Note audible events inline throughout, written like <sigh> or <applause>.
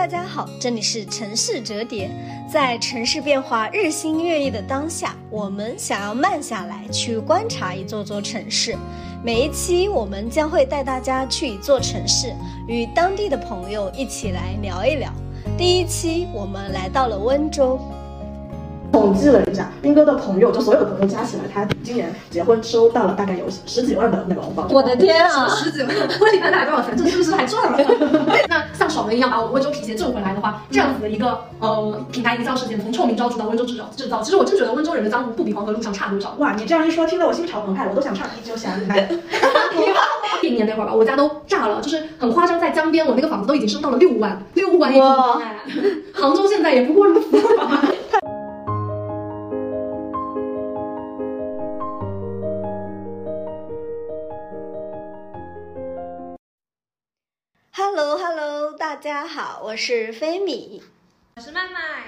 大家好，这里是城市折叠。在城市变化日新月异的当下，我们想要慢下来，去观察一座座城市。每一期，我们将会带大家去一座城市，与当地的朋友一起来聊一聊。第一期，我们来到了温州。统计了一下，斌哥的朋友，就所有的朋友加起来，他今年结婚收到了大概有十几万的那个红包。我的天啊，十几万！婚礼办下来多少钱？这是不是还赚了？<laughs> 那像爽文一样把我温州皮鞋挣回来的话，这样子的一个呃品牌营销事件，从臭名昭著到温州制造制造，其实我真觉得温州人的江湖不比黄河路上差多少。哇，你这样一说，听得我心潮澎湃，我都想唱一九想 <laughs> 你。一年那会儿吧，我家都炸了，就是很夸张，在江边，我那个房子都已经升到了六万，六万一平方哎。杭州现在也不过如此。<laughs> 家好，我是飞米，我是麦麦，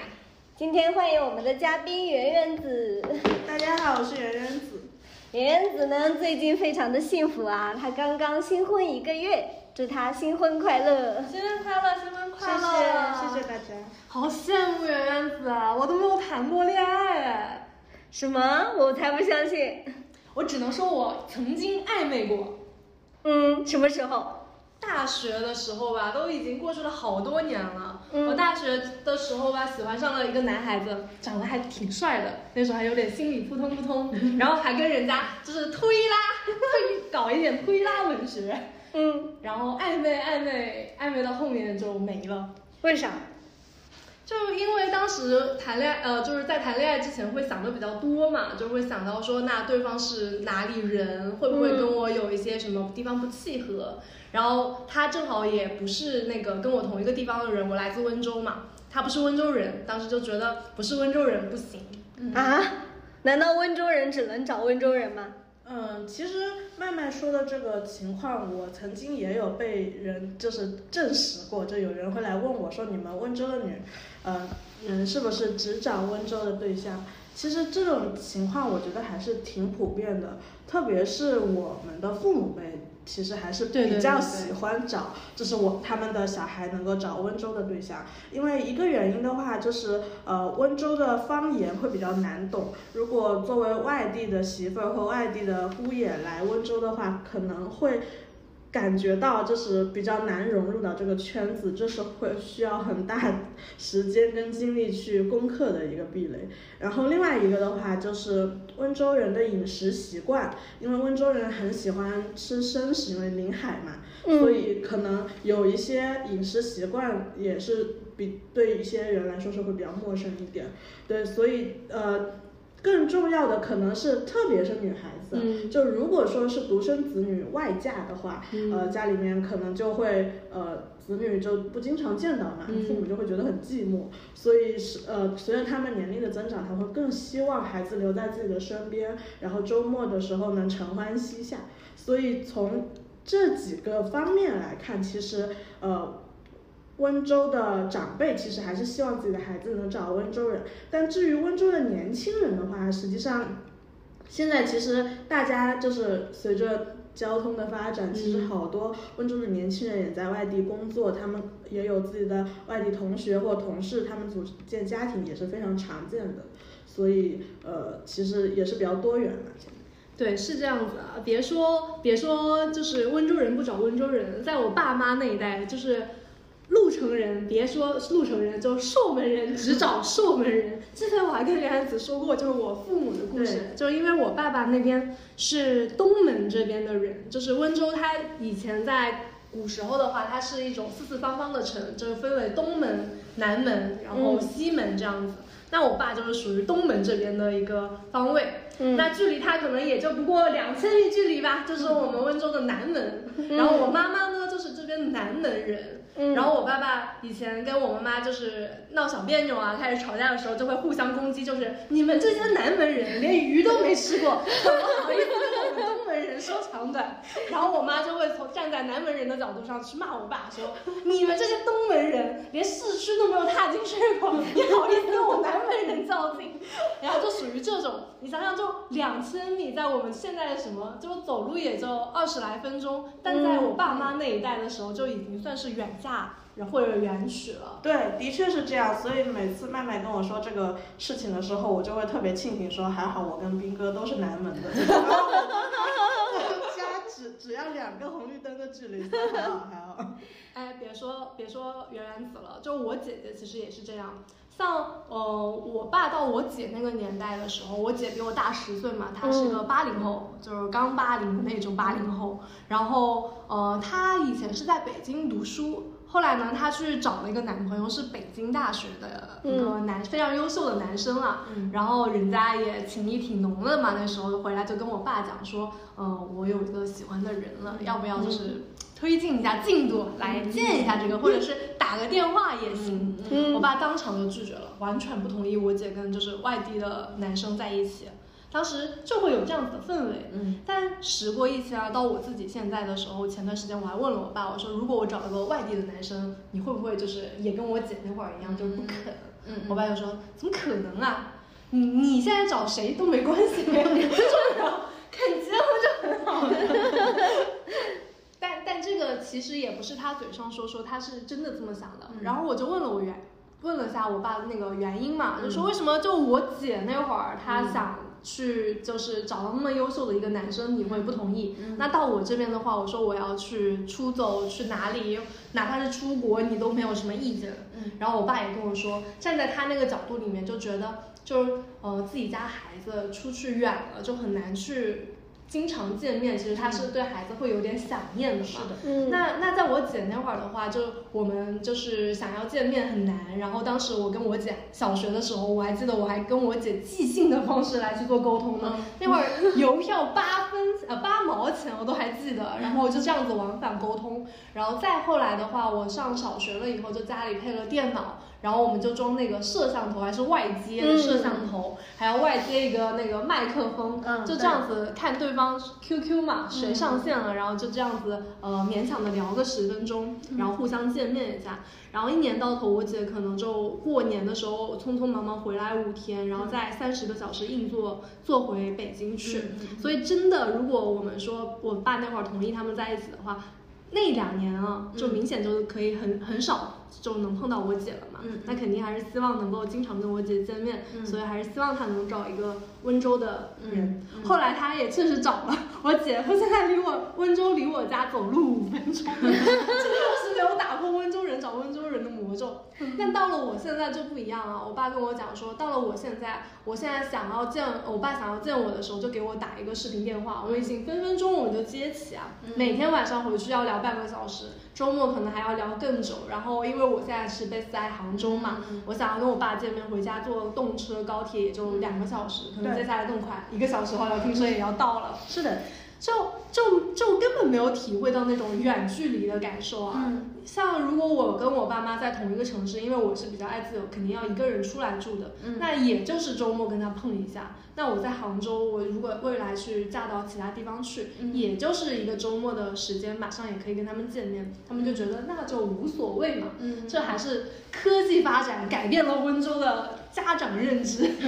今天欢迎我们的嘉宾圆圆子。大家好，我是圆圆子。圆圆子呢，最近非常的幸福啊，她刚刚新婚一个月，祝她新婚快乐！新婚快乐，新婚快乐！谢谢，谢谢大家。好羡慕圆圆子啊，我都没有谈过恋爱哎。什么？我才不相信！我只能说我曾经暧昧过。嗯，什么时候？大学的时候吧，都已经过去了好多年了。我大学的时候吧，喜欢上了一个男孩子，长得还挺帅的，那时候还有点心里扑通扑通，<laughs> 然后还跟人家就是推拉推搞一点推拉文学。嗯，然后暧昧暧昧暧昧到后面就没了。为啥？就因为当时谈恋爱，呃，就是在谈恋爱之前会想的比较多嘛，就会想到说，那对方是哪里人，会不会跟我有一些什么地方不契合？然后他正好也不是那个跟我同一个地方的人，我来自温州嘛，他不是温州人，当时就觉得不是温州人不行。啊？难道温州人只能找温州人吗？嗯，其实麦麦说的这个情况，我曾经也有被人就是证实过，就有人会来问我说，你们温州的女，呃，人是不是只找温州的对象？其实这种情况我觉得还是挺普遍的，特别是我们的父母辈。其实还是比较喜欢找，就是我他们的小孩能够找温州的对象，因为一个原因的话，就是呃温州的方言会比较难懂，如果作为外地的媳妇儿或外地的姑爷来温州的话，可能会。感觉到就是比较难融入到这个圈子，这是会需要很大 <laughs> 时间跟精力去攻克的一个壁垒。然后另外一个的话，就是温州人的饮食习惯，因为温州人很喜欢吃生食，因为临海嘛，所以可能有一些饮食习惯也是比对一些人来说是会比较陌生一点。对，所以呃。更重要的可能是，特别是女孩子，就如果说是独生子女外嫁的话，呃，家里面可能就会呃，子女就不经常见到嘛，父母就会觉得很寂寞，所以是呃，随着他们年龄的增长，他会更希望孩子留在自己的身边，然后周末的时候能承欢膝下，所以从这几个方面来看，其实呃。温州的长辈其实还是希望自己的孩子能找温州人，但至于温州的年轻人的话，实际上现在其实大家就是随着交通的发展，其实好多温州的年轻人也在外地工作，他们也有自己的外地同学或同事，他们组建家庭也是非常常见的，所以呃，其实也是比较多元嘛。对，是这样子啊，别说别说，就是温州人不找温州人，在我爸妈那一代就是。鹿城人，别说鹿城人，就寿门人只找寿门人。<laughs> 之前我还跟梁安子说过，就是我父母的故事，就是因为我爸爸那边是东门这边的人，就是温州，它以前在古时候的话，它是一种四四方方的城，就是分为东门、南门，然后西门这样子。那我爸就是属于东门这边的一个方位，那距离他可能也就不过两千米距离吧，就是我们温州的南门。然后我妈妈呢，就是这边南门人。然后我爸爸以前跟我妈妈就是闹小别扭啊，开始吵架的时候就会互相攻击，就是你们这些南门人连鱼都没吃过，怎么好意思人说长短？然后我妈就会从站在南门人的角度上去骂我爸，说你们这些东门人连市区都没有踏进去过，你好意思跟我南门人较劲？<laughs> 然后就属于这种，你想想，就两千米，在我们现在的什么，就走路也就二十来分钟，但在我爸妈那一代的时候就已经算是远。嫁或者远娶了。对，的确是这样。所以每次麦麦跟我说这个事情的时候，我就会特别庆幸，说还好我跟斌哥都是南门的，只只要两个红绿灯的距离，还好还好。<laughs> 哎，别说别说圆圆子了，就我姐姐其实也是这样。像呃，我爸到我姐那个年代的时候，我姐比我大十岁嘛，她是个八零后，就是刚八零的那种八零后。然后呃，她以前是在北京读书，后来呢，她去找了一个男朋友，是北京大学的一个男，非常优秀的男生啊。然后人家也情谊挺浓的嘛，那时候回来就跟我爸讲说，呃，我有一个喜欢的人了，要不要就是推进一下进度来见一下这个，或者是打个电话也行。我爸当场就拒绝了，完全不同意我姐跟就是外地的男生在一起。当时就会有这样子的氛围，嗯，但时过一千啊，到我自己现在的时候，前段时间我还问了我爸，我说如果我找了个外地的男生，你会不会就是也跟我姐那会儿一样，就是不肯？嗯，我爸就说怎么可能啊？你你现在找谁都没关系，没有你这种肯结婚就很好。<laughs> 但但这个其实也不是他嘴上说说，他是真的这么想的。然后我就问了我原问了下我爸的那个原因嘛，就说为什么就我姐那会儿她想去就是找到那么优秀的一个男生，你会不同意？那到我这边的话，我说我要去出走去哪里，哪怕是出国，你都没有什么意见。然后我爸也跟我说，站在他那个角度里面，就觉得就是呃自己家孩子出去远了，就很难去。经常见面，其实他是对孩子会有点想念的嘛。是的。嗯，那那在我姐那会儿的话，就我们就是想要见面很难。然后当时我跟我姐小学的时候，我还记得我还跟我姐寄信的方式来去做沟通呢。那会儿邮票八分呃八毛钱我都还记得，然后就这样子往返沟通。然后再后来的话，我上小学了以后，就家里配了电脑。然后我们就装那个摄像头，还是外接的摄像头，还要外接一个那个麦克风，就这样子看对方 QQ 嘛，谁上线了，然后就这样子呃勉强的聊个十分钟，然后互相见面一下。然后一年到头，我姐可能就过年的时候匆匆忙忙回来五天，然后再三十个小时硬座坐回北京去。所以真的，如果我们说我爸那会儿同意他们在一起的话。那两年啊，就明显就可以很很少就能碰到我姐了嘛。嗯，那肯定还是希望能够经常跟我姐见面，所以还是希望她能找一个温州的人。后来她也确实找了我姐，夫现在离我温州离我家走路五分钟，<laughs> <laughs> 这个是没有打破温州人找温州人的魔咒。但到了我现在就不一样了，我爸跟我讲说，到了我现在，我现在想要见我爸想要见我的时候，就给我打一个视频电话，微信分分钟我就接起啊。每天晚上回去要聊。半个小时，周末可能还要聊更久。然后，因为我现在是 base 在杭州嘛，我想要跟我爸见面，回家坐动车、高铁也就两个小时，可能接下来更快，一个小时后来听说也要到了。是的。就就就根本没有体会到那种远距离的感受啊！像如果我跟我爸妈在同一个城市，因为我是比较爱自由，肯定要一个人出来住的。那也就是周末跟他碰一下。那我在杭州，我如果未来去嫁到其他地方去，也就是一个周末的时间，马上也可以跟他们见面。他们就觉得那就无所谓嘛。这还是科技发展改变了温州的家长认知。<laughs>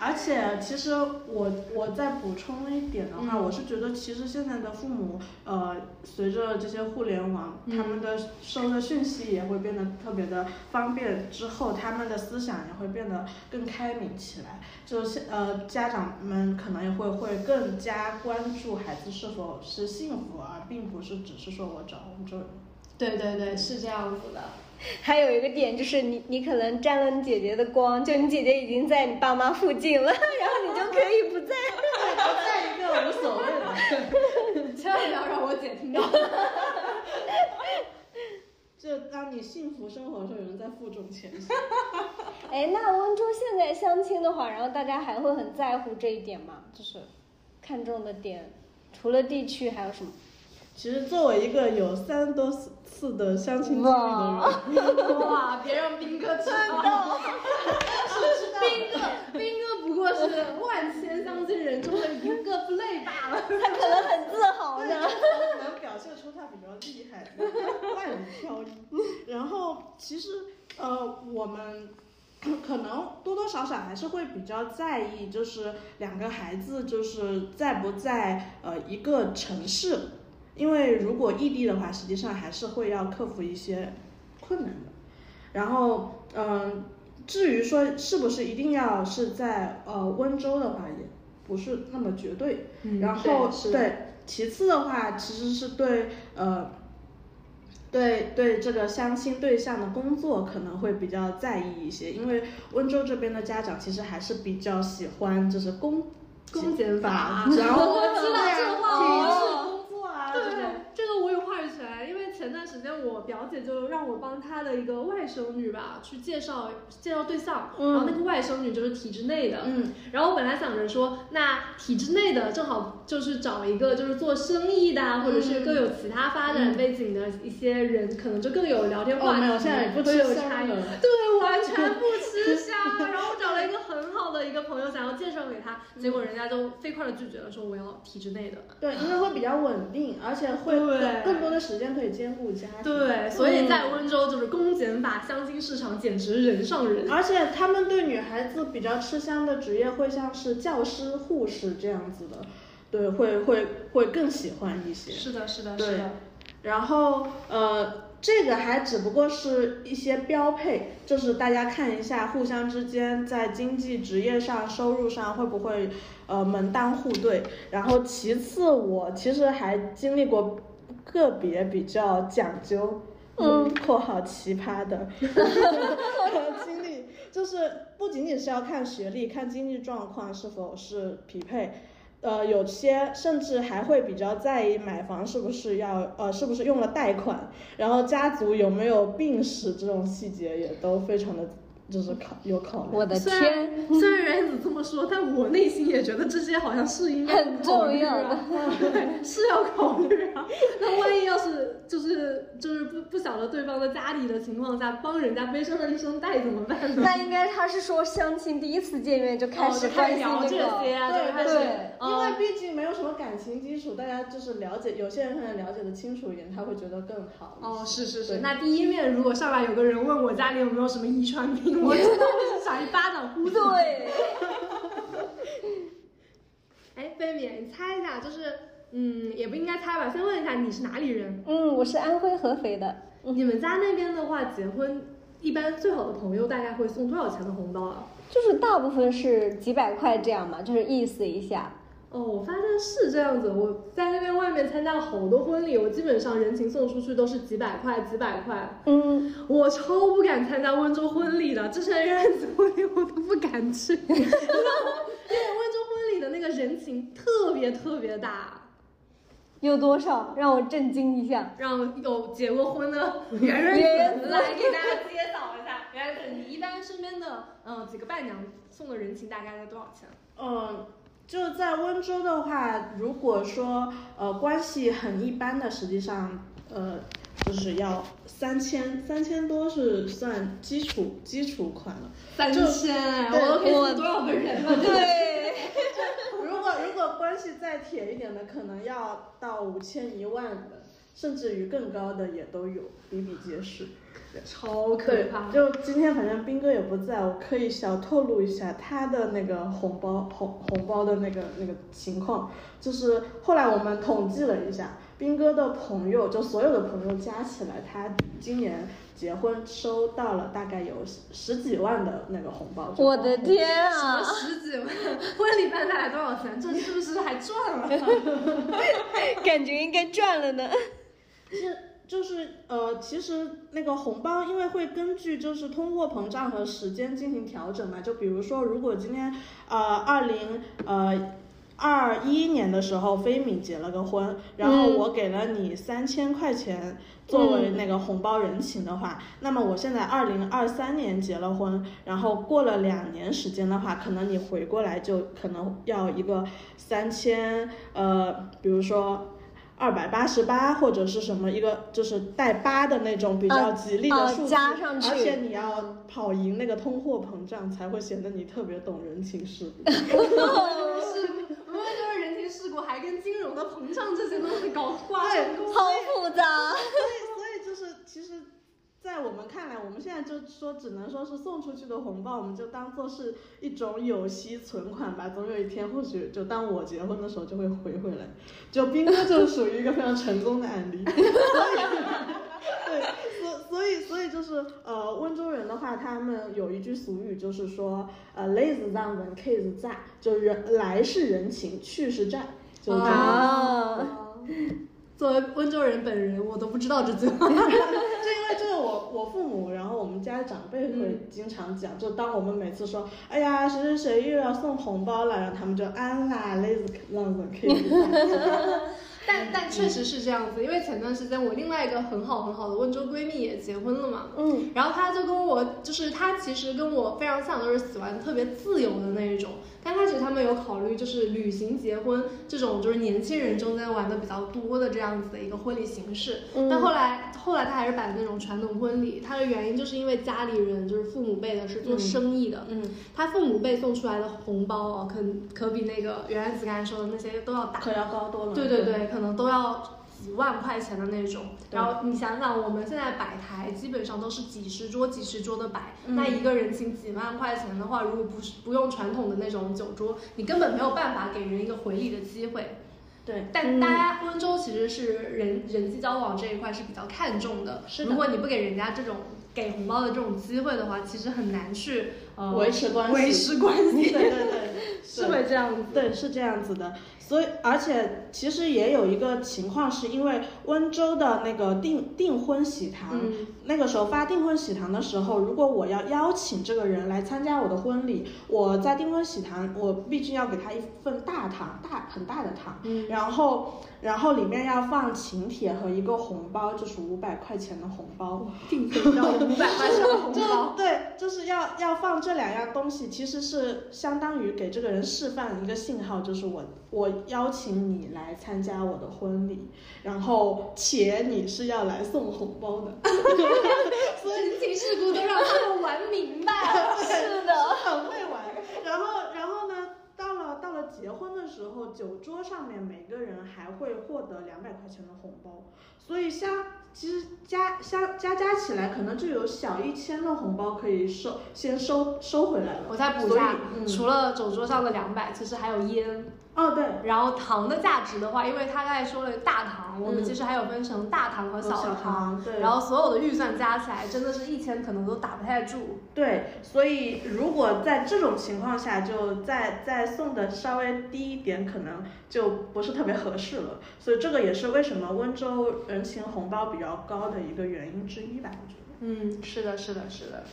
而且，其实我我再补充一点的话，我是觉得，其实现在的父母，呃，随着这些互联网，他们的收的讯息也会变得特别的方便，之后他们的思想也会变得更开明起来。就是呃，家长们可能也会会更加关注孩子是否是幸福，而并不是只是说我找工作。对对对，是这样子的。<laughs> 还有一个点就是你，你可能沾了你姐姐的光，就你姐姐已经在你爸妈附近了，<laughs> 然后你就可以不在，不在一个无所谓了，<laughs> 千万不要让我姐听到。就当你幸福生活的时候，有人在负重前行。哎，那温州现在相亲的话，然后大家还会很在乎这一点吗？就是看重的点，除了地区还有什么？其实作为一个有三多次的相亲经历的人，哇，别让兵哥知道，兵哥，兵哥不过是万千相亲人中的一个 play 罢了，<laughs> 他可能很自豪呢，能表现出他比较厉害，万里挑一。然后其实呃，我们可能多多少少还是会比较在意，就是两个孩子就是在不在呃一个城市。因为如果异地的话，实际上还是会要克服一些困难的。然后，嗯，至于说是不是一定要是在呃温州的话，也不是那么绝对。嗯然后对是对，其次的话，其实是对呃。对对，这个相亲对象的工作可能会比较在意一些，因为温州这边的家长其实还是比较喜欢就是公公检法然后我知道这个话体我制工作啊这对种。，这个我有话语权，因为前段时间我表姐就让我帮她的一个外甥女吧去介绍介绍对象，嗯然后那个外甥女就是体制内的，嗯，然后我本来想着说，那体制内的正好就是找一个就是做生意的啊，或者是更有其他发展背景的一些人，可能就更有聊天话哦，题，没有，现在也不会吃香有差异。了。对，完全不吃香。然后我找了一个很好的一个朋友，想要介绍给他，结果人家就飞快的拒绝了，说我要体制内的。对，因为会比较稳定，而且会对更更多的时间可以兼顾家庭。对，所以在温州就是公检法相亲市场简直人上人。而且他们对女孩子比较吃香的职业会像是教师、护士这样子的，对，会会会更喜欢一些。是的，是的，对是的。然后呃，这个还只不过是一些标配，就是大家看一下互相之间在经济、职业上、收入上会不会呃门当户对。然后其次，我其实还经历过个别比较讲究。嗯，括号奇葩的 <laughs> 经历，就是不仅仅是要看学历，看经济状况是否是匹配，呃，有些甚至还会比较在意买房是不是要呃是不是用了贷款，然后家族有没有病史这种细节也都非常的就是考有考虑。我的虽天，然虽然原子这么说，但我内心也觉得这些好像是应该很重要的 <laughs> 是要考虑啊。那万一要是就是就是不不晓得对方的家里的情况下，帮人家背上了一身贷怎么办呢？<laughs> 那应该他是说相亲第一次见面就开始聊这个，些啊，就开始对因为嗯毕竟没有什么感情基础，大家就是了解，有些人可能了解的清楚一点，他会觉得更好。哦，是是是。那第一面如果上来有个人问我家里有没有什么遗传病，我真的会是想一巴掌呼死。对，<laughs> 哎，飞米，你猜一下，就是嗯，也不应该猜吧，先问一下你是哪里人？嗯，我是安徽合肥的，你们家那边的话，结婚一般最好的朋友大概会送多少钱的红包啊？就是大部分是几百块这样嘛，就是意思一下。哦，我发现是这样子。我在那边外面参加了好多婚礼，我基本上人情送出去都是几百块，几百块。嗯，我超不敢参加温州婚礼的，之前院子婚礼我都不敢去，<laughs> 因为温州婚礼的那个人情特别特别大。有多少？让我震惊一下。让有结过婚的圆圆圆子来给大家揭晓一下，圆圆子，你一般身边的嗯几个伴娘送的人情大概在多少钱？嗯，就在温州的话，如果说呃关系很一般的，实际上呃就是要三千，三千多是算基础基础款了。三就千，对我都可以送多少个人了？对，<laughs> 如果如果关系再铁一点的，可能要到五千一万的，甚至于更高的也都有，比比皆是。超可怕，。就今天反正斌哥也不在，我可以小透露一下他的那个红包红红包的那个那个情况，就是后来我们统计了一下，斌哥的朋友就所有的朋友加起来，他今年结婚收到了大概有十十几万的那个红包。我的天什么啊！十几万，婚礼办下来多少钱？这是不是还赚了？<laughs> <laughs> 感觉应该赚了呢。是就是呃，其实那个红包，因为会根据就是通货膨胀和时间进行调整嘛。就比如说，如果今天呃二零呃二一年的时候，飞米结了个婚，然后我给了你三千块钱作为那个红包人情的话，那么我现在二零二三年结了婚，然后过了两年时间的话，可能你回过来就可能要一个三千呃，比如说。二百八十八或者是什么一个就是带八的那种比较吉利的呃数字，加上去而且你要跑赢那个通货膨胀，才会显得你特别懂人情世故。<laughs> 事故，不过就是人情世故，还跟金融的膨胀这些东西搞挂上钩。好复杂。所以，所以就是其实，在在我们看来，我们现在就说只能说是送出去的红包，我们就当做是一种有息存款吧。总有一天，或许就当我结婚的时候就会回回来。就斌哥就属于一个非常成功的案例。<laughs> 所以，对，所所以所以就是呃，温州人的话，他们有一句俗语，就是说呃，来子让人 K 子债，就人来是人情，去是债，就是这样。<laughs> 啊，作为温州人本人，我都不知道这句话。<laughs> 这个我我父母，然后我们家长辈会经常讲，就当我们每次说，哎呀谁谁谁又要送红包了，然后他们就安啦，累子让人可以。<laughs> 但但确实是这样子，因为前段时间我另外一个很好很好的温州闺蜜也结婚了嘛，嗯，然后她就跟我，就是她其实跟我非常像，都是喜欢特别自由的那一种。刚开始他们有考虑就是旅行结婚这种，就是年轻人中间玩的比较多的这样子的一个婚礼形式。嗯但后来后来他还是摆的那种传统婚礼，他的原因就是因为家里人就是父母辈的是做生意的，嗯，他父母辈送出来的红包哦，可可比那个原来子刚才说的那些都要大。可要高多了。对对对，可能都要几万块钱的那种。然后你想想，我们现在摆台基本上都是几十桌、几十桌的摆，嗯那一个人请几万块钱的话，如果不是不用传统的那种酒桌，你根本没有办法给人一个回礼的机会。对，但大家温州其实是人人际交往这一块是比较看重的，是的如果你不给人家这种给红包的这种机会的话，其实很难去呃维持关系维持关系，<laughs> 对对对，<laughs> 是会这样子。对，是这样子的。所以，而且其实也有一个情况，是因为温州的那个订订婚喜糖，嗯那个时候发订婚喜糖的时候，如果我要邀请这个人来参加我的婚礼，我在订婚喜糖，我必须要给他一份大糖，大很大的糖，嗯然后然后里面要放请帖和一个红包，就是五百块钱的红包。订婚要五百块钱的红包。对，就是要要放这两样东西，其实是相当于给这个人示范一个信号，就是我我邀请你来参加我的婚礼，然后且你是要来送红包的，<laughs> 所以人 <laughs> 情世故都让他们玩明白了。<laughs> 是的，很会玩。然后然后呢，到了到了结婚的时候，酒桌上面每个人还会获得两百块钱的红包，所以像其实加加加加起来，可能就有小一千的红包可以收，先收收回来了。我再补一下，嗯除了酒桌上的两百，其实还有烟。哦，对，然后糖的价值的话，因为他刚才说了大糖，我们嗯其实还有分成大糖和小小糖对然后所有的预算加起来，真的是一千可能都打不太住。对，所以如果在这种情况下，就再再送的稍微低一点，可能就不是特别合适了。所以这个也是为什么温州人情红包比较高的一个原因之一吧，我觉得。嗯，是的，是的，是的。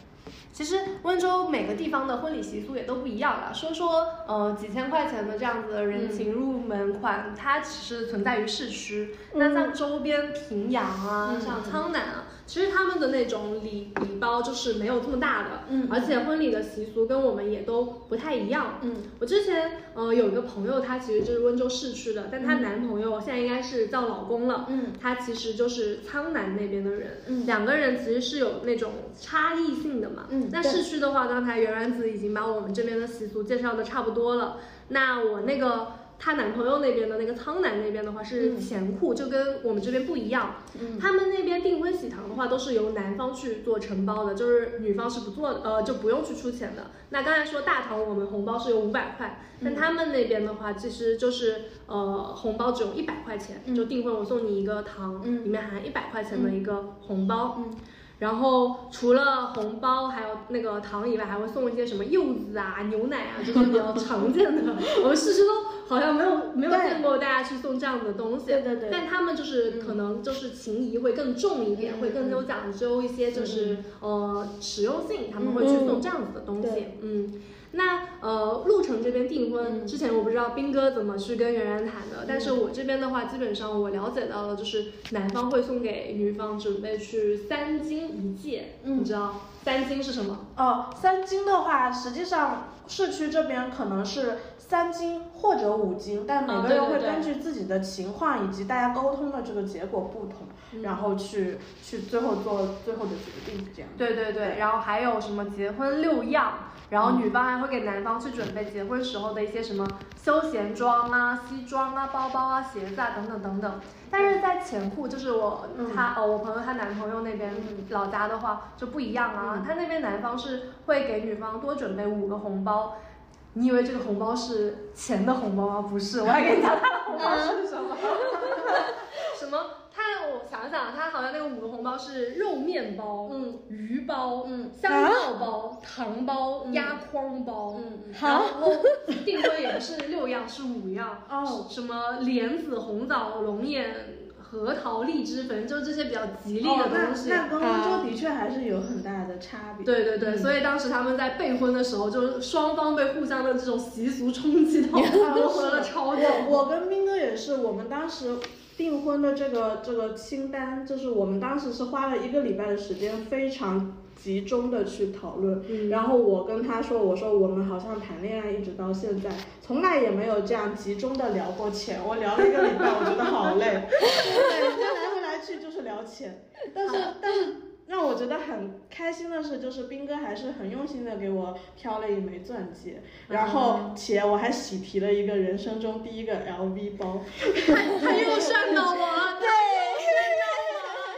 其实温州每个地方的婚礼习俗也都不一样了。说说呃几千块钱的这样子的人情入门款，它只是存在于市区。那像周边平阳啊，嗯像苍南啊，其实他们的那种礼礼包就是没有这么大的，嗯而且婚礼的习俗跟我们也都不太一样。嗯我之前呃有一个朋友，她其实就是温州市区的，但她男朋友现在应该是叫老公了。嗯他其实就是苍南那边的人，嗯两个人其实是有那种差异性的嘛。嗯那市区的话，刚才圆圆子已经把我们这边的习俗介绍的差不多了。那我那个她男朋友那边的那个苍南那边的话是嗯钱库，就跟我们这边不一样。嗯他们那边订婚喜糖的话，都是由男方去做承包的，就是女方是不做的，呃，就不用去出钱的。那刚才说大堂，我们红包是有五百块，但嗯他们那边的话，其实就是呃，红包只有一百块钱，嗯就订婚我送你一个堂，嗯里面含一百块钱的一个红包。嗯然后除了红包还有那个糖以外，还会送一些什么柚子啊、牛奶啊，这些比较常见的。我们事实都好像没有没有见过大家去送这样子的东西。对对对但他们就是可能就是情谊会更重一点，嗯会更有讲究一些，就是、呃实用性，他们会去送这样子的东西。对嗯。那呃，陆城这边订婚、嗯。之前我不知道斌哥怎么去跟圆圆谈的，但是我这边的话，基本上我了解到的就是男方会送给女方准备去三金一戒，嗯。你知道三金是什么？哦，三金的话，实际上市区这边可能是三金或者五金，但每啊个人会根据自己的情况以及大家沟通的这个结果不同，嗯然后去去最后做最后的决定，这样。对对对，然后还有什么结婚六样，然后女方还会给男方去准备结婚时候的一些什么休闲装啊、西装啊、包包啊、鞋子啊等等等等。但是在前户，就是我嗯她呃我朋友她男朋友那边老家的话就不一样啊嗯，他那边男方是会给女方多准备五个红包。你以为这个红包是钱的红包吗？不是，我还给你讲他的红包是什么。什么？想想，他好像那个五个红包是肉面包、嗯。鱼包、嗯。香料包、糖包、嗯。压筐包，嗯好然后订婚也不是六样，是五样。哦。什么莲子、红枣、龙眼、核桃、荔枝，反正就这些比较吉利的哦那东西。那跟温州的确还是有很大的差别。对对对，嗯。所以当时他们在备婚的时候，就是双方被互相的这种习俗冲击到，<laughs> <laughs> 磨合了超久。我我跟斌哥也是，我们当时订婚的这个这个清单，就是我们当时是花了一个礼拜的时间，非常集中的去讨论。嗯然后我跟他说，我说我们好像谈恋爱一直到现在，从来也没有这样集中的聊过钱。我聊了一个礼拜，我觉得好累，<laughs> <laughs> 对，来回来去就是聊钱，但是但是。让我觉得很开心的是，就是斌哥还是很用心的给我挑了一枚钻戒，然后且我还喜提了一个人生中第一个 LV 包。他 <laughs> 他又算到 <laughs> 我了，对，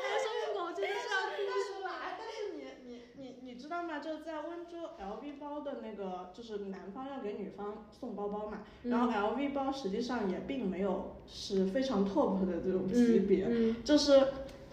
他说我真的是要哭出来。但是你你你你知道吗？就在温州 LV 包的那个，就是男方要给女方送包包嘛，然后 LV 包实际上也并没有是非常 top 的这种级别，嗯就是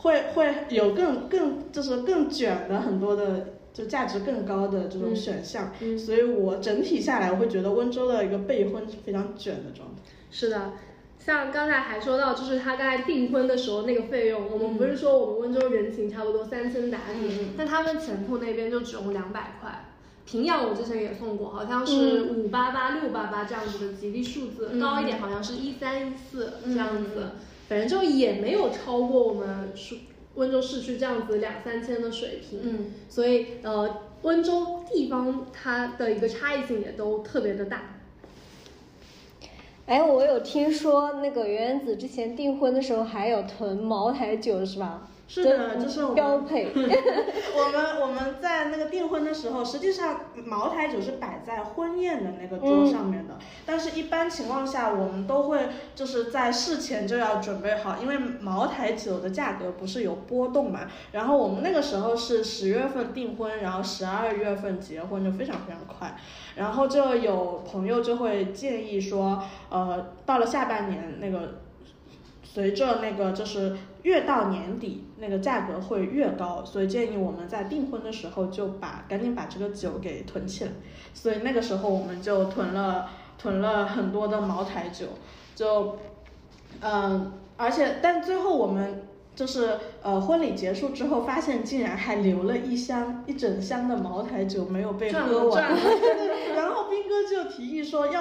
会会有更更就是更卷的很多的。就价值更高的这种选项，嗯所以我整体下来，我会觉得温州的一个备婚是非常卷的状态。是的，像刚才还说到，就是他刚才订婚的时候那个费用，我们不是说我们温州人情差不多三千打底，但他们前铺那边就只用两百块。平阳我之前也送过，好像是五八八、六八八这样子的吉利数字，嗯高一点好像是一三一四嗯这样子，嗯反正就也没有超过我们市温州市区这样子两三千的水平。嗯，所以呃，温州地方它的一个差异性也都特别的大。哎，我有听说那个圆圆子之前订婚的时候还有囤茅台酒是吧？是的，这是我们标配。我 <laughs> 们我们在那个订婚的时候，实际上茅台酒是摆在婚宴的那个桌上面的，但是一般情况下我们都会就是在事前就要准备好，因为茅台酒的价格不是有波动嘛。然后我们那个时候是十月份订婚，然后十二月份结婚，就非常非常快。然后就有朋友就会建议说，呃，到了下半年那个。随着那个就是越到年底，那个价格会越高，所以建议我们在订婚的时候就把赶紧把这个酒给囤起来。所以那个时候我们就囤了囤了很多的茅台酒，就嗯，而且但最后我们就是呃婚礼结束之后，发现竟然还留了一箱一整箱的茅台酒没有被赚喝完。<laughs> 然后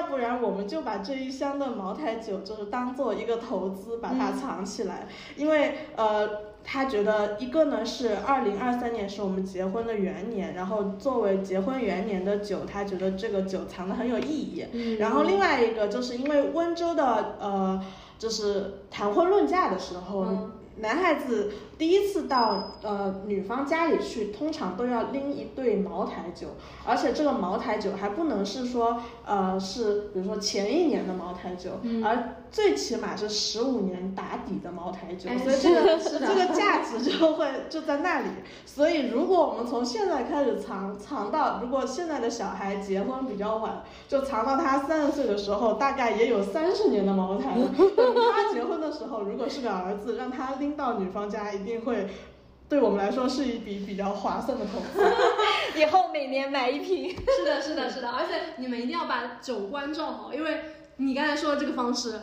要不然我们就把这一箱的茅台酒，就是当做一个投资，把它藏起来，因为呃。他觉得一个呢是二零二三年是我们结婚的元年，然后作为结婚元年的酒，他觉得这个酒藏的很有意义。嗯然后另外一个就是因为温州的呃，就是谈婚论嫁的时候，嗯男孩子第一次到呃女方家里去，通常都要拎一对茅台酒，而且这个茅台酒还不能是说呃是比如说前一年的茅台酒，嗯而最起码是十五年打底的茅台酒，哎所以这个 <laughs> 这个价值就会就在那里。所以如果我们从现在开始藏藏到，如果现在的小孩结婚比较晚，就藏到他三十岁的时候，大概也有三十年的茅台了。等他结婚的时候，如果是个儿子，让他拎到女方家，一定会。对我们来说是一笔比较划算的投资。<laughs> 以后每年买一瓶。是的，是的，是的，而且你们一定要把酒关照好，因为你刚才说的这个方式，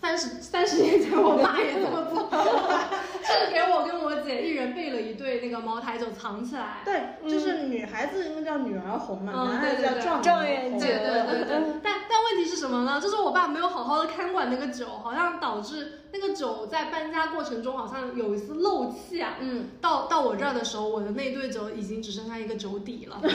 三十三十年前我爸也这么做，<laughs> 是给我跟我姐一人备了一对那个茅台酒藏起来。对，就是女孩子应该叫女儿红嘛，嗯男孩子对对对叫状状元元红。对对对对嗯对，但但问题是什么呢？就是我爸没有好好的看管那个酒，好像导致那个酒在搬家过程中好像有一丝漏气啊。嗯，到到我这儿的时候，我的那对酒已经只剩下一个酒底了 <laughs> <laughs>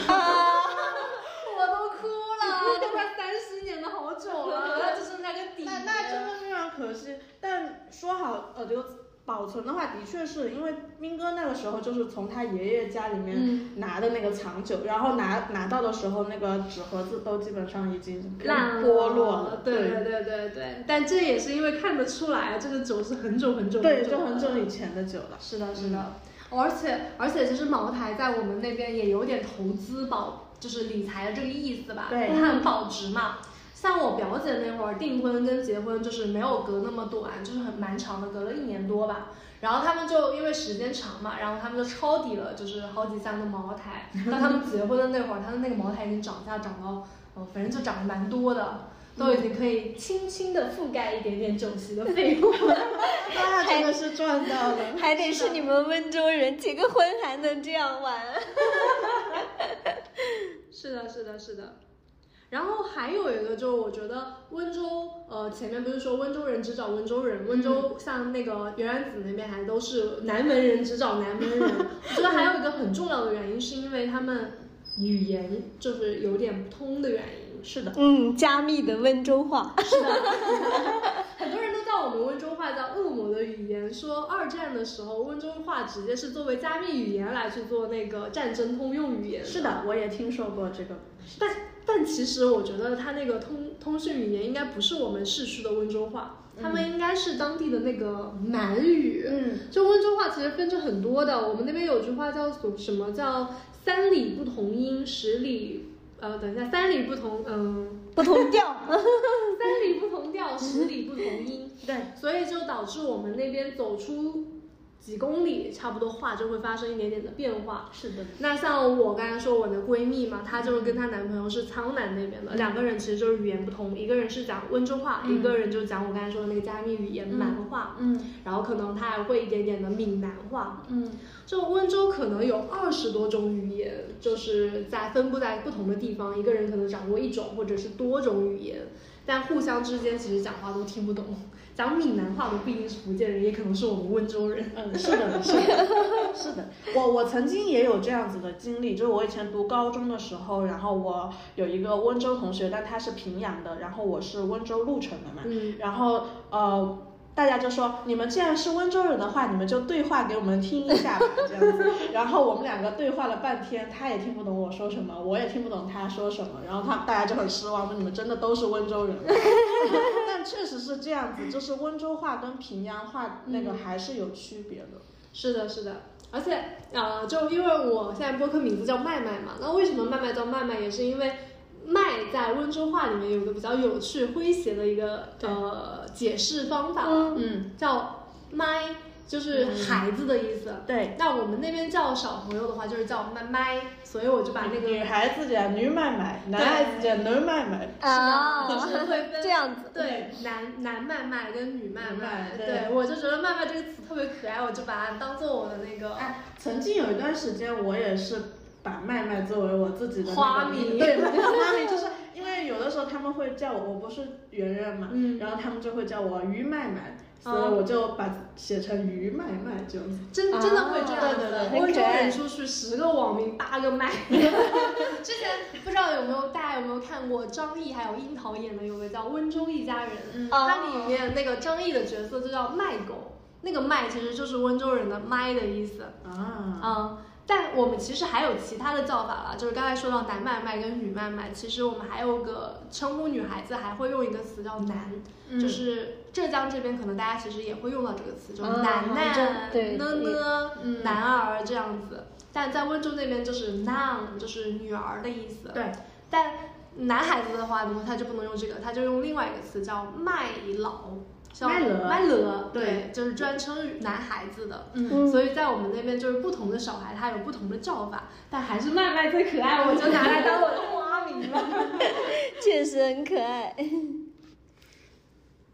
我都哭了。都快三十年了，好久了，<laughs> 那只剩下个底。那那真的非常可惜。但说好呃，就保存的话，的确是因为斌哥那个时候就是从他爷爷家里面拿的那个藏酒，然后拿拿到的时候，那个纸盒子都基本上已经烂剥落了。对对对对对。但这也是因为看得出来，这个酒是很久很久对，就很久以前的酒了。是的，是的。而且而且，其实茅台在我们那边也有点投资保，就是理财的这个意思吧。对，它很保值嘛。像我表姐那会儿订婚跟结婚就是没有隔那么短，就是很蛮长的，隔了一年多吧。然后他们就因为时间长嘛，然后他们就抄底了，就是好几箱的茅台。到他们结婚的那会儿，他的那个茅台已经涨价涨到，呃，反正就涨得蛮多的。都已经可以轻轻的覆盖一点点酒席的费用了，<laughs> 那真的是赚到了。还得是你们温州人结个婚还能这样玩。<laughs> 是的，是的，是的。然后还有一个，就是我觉得温州，呃，前面不是说温州人只找温州人，温州像那个原来子那边还都是南门人只找南门人。<laughs> 我觉得还有一个很重要的原因，是因为他们语言就是有点不通的原因。是的，嗯，加密的温州话，是的，<laughs> 很多人都叫我们温州话叫恶魔的语言，说二战的时候温州话直接是作为加密语言来去做那个战争通用语言。是的，我也听说过这个，但但其实我觉得它那个通通讯语言应该不是我们市区的温州话，他们应该是当地的那个满语。嗯，就温州话其实分成很多的，我们那边有句话叫什么叫三里不同音，十里。呃，等一下，三里不同，嗯，不同调，<laughs> 三里不同调，十里不同音，对，所以就导致我们那边走出几公里，差不多话就会发生一点点的变化。是的，那像我刚才说我的闺蜜嘛，她就是跟她男朋友是苍南那边的，两个人其实就是语言不同，一个人是讲温州话，一个人就讲我刚才说的那个加密语言蛮话，嗯，然后可能她还会一点点的闽南话，嗯。就温州可能有二十多种语言，就是在分布在不同的地方，一个人可能掌握一种或者是多种语言，但互相之间其实讲话都听不懂。讲闽南话的不一定是福建人，也可能是我们温州人。嗯，是的，是的，<laughs> 是的。我我曾经也有这样子的经历，就是我以前读高中的时候，然后我有一个温州同学，但他是平阳的，然后我是温州鹿城的嘛，嗯，然后呃。大家就说，你们既然是温州人的话，你们就对话给我们听一下吧，这样子。<laughs> 然后我们两个对话了半天，他也听不懂我说什么，我也听不懂他说什么。然后他大家就很失望，说你们真的都是温州人。<laughs> 但确实是这样子，就是温州话跟平阳话那个还是有区别的。是的，是的。而且啊，就因为我现在播客名字叫麦麦嘛，那为什么麦麦叫麦麦，也是因为。麦在温州话里面有个比较有趣、诙谐的一个呃解释方法，嗯，叫麦，就是孩子的意思。对，那我们那边叫小朋友的话就是叫麦麦，所以我就把那个女孩子叫女麦麦，男孩子叫男麦麦。啊，就是会分这样子。对，男男麦麦跟女麦麦。对，我就觉得麦麦这个词特别可爱，我就把它当做我的那个。哎，曾经有一段时间我也是。把麦麦作为我自己的花名，对，花名就是因为有的时候他们会叫我，我不是圆圆嘛，嗯，然后他们就会叫我于麦麦，所以我就把写成于麦麦这样子，真真的会这样，对对对，温州人出去十个网名八个麦。<laughs> <laughs> 之前不知道有没有大家有没有看过张译还有樱桃演的有个叫《温州一家人》，它里面那个张译的角色就叫麦狗，那个麦其实就是温州人的麦的意思。啊，嗯。但我们其实还有其他的叫法了，就是刚才说到男麦麦跟女麦麦，其实我们还有个称呼女孩子还会用一个词叫男，就是浙江这边可能大家其实也会用到这个词，就男男呢呢男儿这样子，但在温州那边就是 nan，就是女儿的意思。对，但男孩子的话呢，他就不能用这个，他就用另外一个词叫麦老。麦乐，麦乐，对，就是专称男孩子的，嗯，所以在我们那边就是不同的小孩他有不同的叫法，但还是麦麦最可爱，我就拿来当我的 <laughs> 花名了，确实很可爱。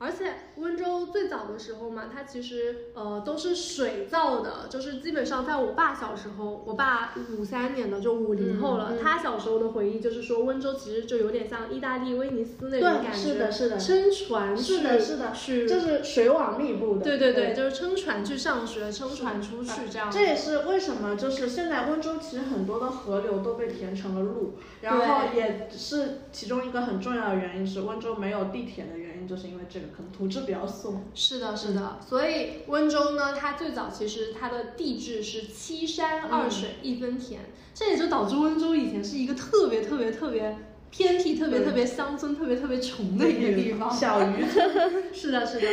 而且温州最早的时候嘛，它其实呃都是水造的，就是基本上在我爸小时候，我爸五三年的，就五零后了，嗯嗯他小时候的回忆就是说温州其实就有点像意大利威尼斯那种感觉，是的是的撑船去是的，是的，去，就是水网密布的。对对对，就是撑船去上学，撑船出去这样。这也是为什么，就是现在温州其实很多的河流都被填成了路，然后也是其中一个很重要的原因是温州没有地铁的原因，就是因为这个可能土质比较松。是的，是的，所以温州呢，它最早其实它的地质是七山二水一分田，这也就导致温州以前是一个特别特别特别偏僻、特别特别乡村、特别特别穷的一个地方。小渔村。<laughs> 是的，是的。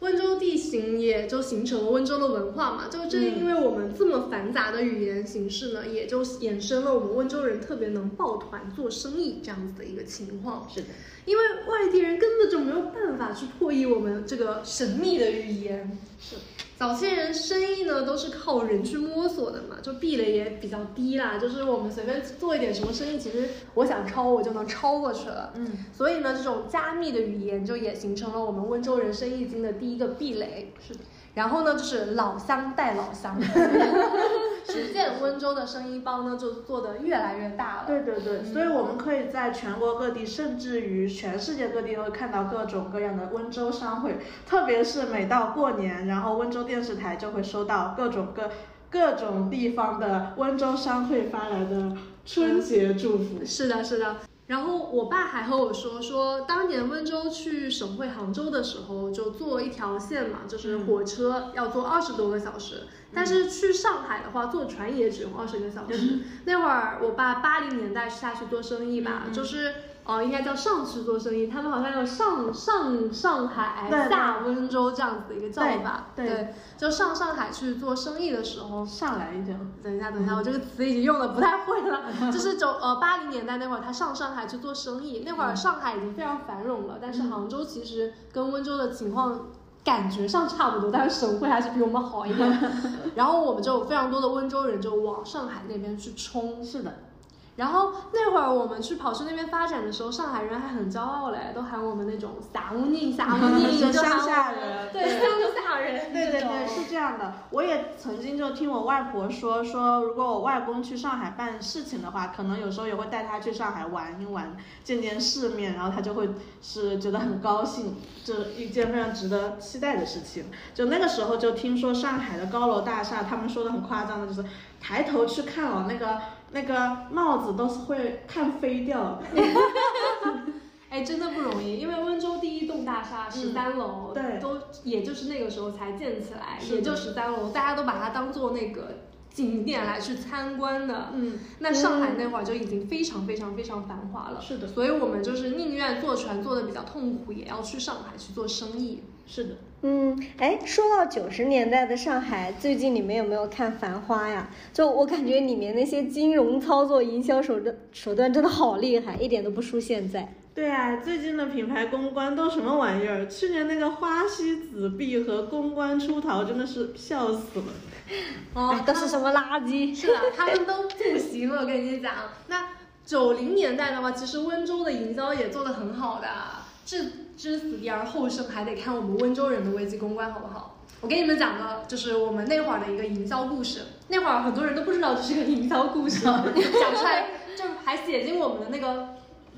温州地形也就形成了温州的文化嘛，就正因为我们这么繁杂的语言形式呢，也就衍生了我们温州人特别能抱团做生意这样子的一个情况。是的，因为外地人根本就没有办法去破译我们这个神秘的语言。是。早些人生意呢都是靠人去摸索的嘛，就壁垒也比较低啦，就是我们随便做一点什么生意，其实我想抄我就能抄过去了。嗯，所以呢，这种加密的语言就也形成了我们温州人生意经的第一个壁垒。是的。然后呢，就是老乡带老乡，<laughs> 逐渐温州的生意帮呢就做得越来越大了。对对对，所以我们可以在全国各地，甚至于全世界各地都会看到各种各样的温州商会，特别是每到过年，然后温州电视台就会收到各种各各种地方的温州商会发来的春节祝福。是的，是的。然后我爸还和我说，说当年温州去省会杭州的时候，就坐一条线嘛，就是火车要坐二十多个小时，但是去上海的话，坐船也只用二十个小时。那会儿我爸八零年代下去做生意吧，就是呃，应该叫上去做生意，他们好像有上上上海、下温州这样子的一个叫法。对对就上上海去做生意的时候，上来一点，等一下，等一下，我这个词已经用的不太会了。<laughs> 就是九呃八零年代那会儿，他上上海去做生意，那会儿上海已经非常繁荣了，但是杭州其实跟温州的情况。感觉上差不多，但是省会还是比我们好一点。<laughs> 然后我们就有非常多的温州人就往上海那边去冲。是的，然后那会儿我们去跑去那边发展的时候，上海人还很骄傲嘞，都喊我们那种撒乌宁撒乌宁，<laughs> 就乡下人对 <laughs> 乡下人对对对，是这样的。我也曾经就听我外婆说，说如果我外公去上海办事情的话，可能有时候也会带他去上海玩一玩，见见世面，然后他就会是觉得很高兴，这一件非常值得期待的事情。就那个时候就听说上海的高楼大厦，他们说的很夸张的，就是抬头去看哦，那个那个帽子都是会看飞掉的。<laughs> 哎，真的不容易，因为温州第一栋大厦十三楼，对都也就是那个时候才建起来，也就十三楼，大家都把它当做那个景点来去参观的。嗯，那上海那会儿就已经非常非常非常繁华了，是的所以我们就是宁愿坐船坐的比较痛苦，也要去上海去做生意。是的。嗯，哎，说到九十年代的上海，最近你们有没有看《繁花》呀？就我感觉里面那些金融操作、营销手段手段真的好厉害，一点都不输现在。对啊，最近的品牌公关都什么玩意儿？去年那个花西子币和公关出逃真的是笑死了。哦哎都是什么垃圾？<laughs> 是的，他们都不行了，我跟你讲。那九零年代的话，其实温州的营销也做得很好的，置之死地而后生，还得看我们温州人的危机公关好不好？我给你们讲个，就是我们那会儿的一个营销故事。那会儿很多人都不知道这是个营销故事，<laughs> 讲出来就还写进我们的那个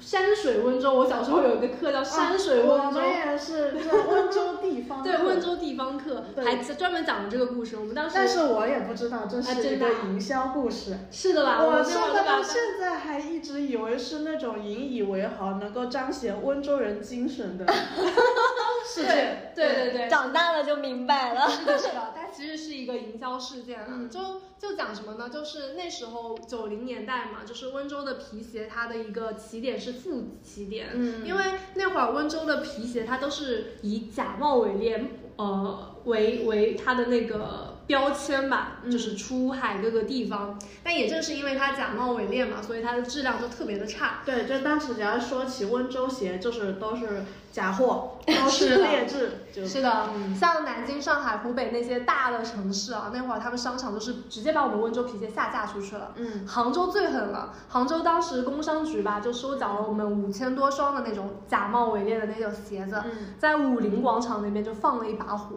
山水温州。我小时候有一个课叫山水温州。我们也是这温州地方对温州地方课，对还专门讲了这个故事。我们当时但是我也不知道这啊是一个营销故事。是的吧？我们真的到现在还一直以为是那种引以为豪、能够彰显温州人精神的 <laughs> 事件。对对对对，长大了就明白了。是的，是的，它其实是一个营销事件啊。嗯就就讲什么呢？就是那时候九零年代嘛，就是温州的皮鞋，它的一个起点是负起点，嗯因为那会儿温州的皮鞋它都是以假冒伪劣，呃为为它的那个。标签吧，嗯就是出海各个地方。但也正是因为它假冒伪劣嘛，所以它的质量就特别的差。对，就当时只要说起温州鞋，就是都是假货，<laughs> 都是劣质，是的，嗯像南京、上海、湖北那些大的城市啊，那会儿他们商场就是直接把我们温州皮鞋下架出去了。嗯杭州最狠了，杭州当时工商局吧就收缴了我们五千多双的那种假冒伪劣的那种鞋子，嗯在武林广场那边就放了一把火，